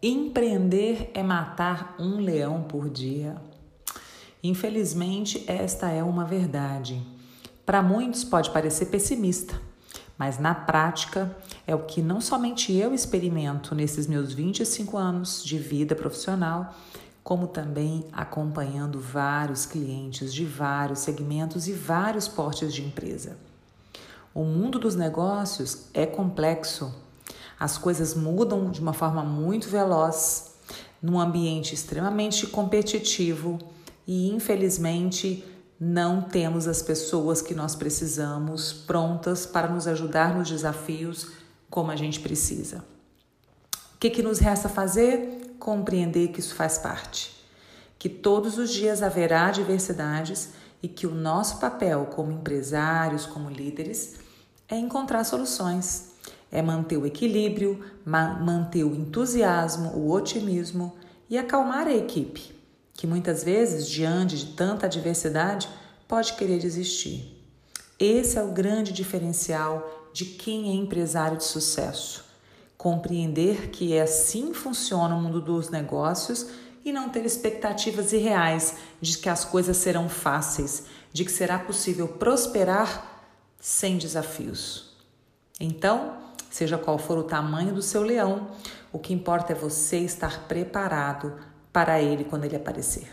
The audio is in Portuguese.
Empreender é matar um leão por dia. Infelizmente, esta é uma verdade. Para muitos pode parecer pessimista, mas na prática é o que não somente eu experimento nesses meus 25 anos de vida profissional, como também acompanhando vários clientes de vários segmentos e vários portes de empresa. O mundo dos negócios é complexo as coisas mudam de uma forma muito veloz, num ambiente extremamente competitivo e, infelizmente, não temos as pessoas que nós precisamos prontas para nos ajudar nos desafios como a gente precisa. O que, que nos resta fazer? Compreender que isso faz parte, que todos os dias haverá diversidades e que o nosso papel como empresários, como líderes, é encontrar soluções é manter o equilíbrio, manter o entusiasmo, o otimismo e acalmar a equipe, que muitas vezes, diante de tanta adversidade, pode querer desistir. Esse é o grande diferencial de quem é empresário de sucesso. Compreender que é assim funciona o mundo dos negócios e não ter expectativas irreais de que as coisas serão fáceis, de que será possível prosperar sem desafios. Então, Seja qual for o tamanho do seu leão, o que importa é você estar preparado para ele quando ele aparecer.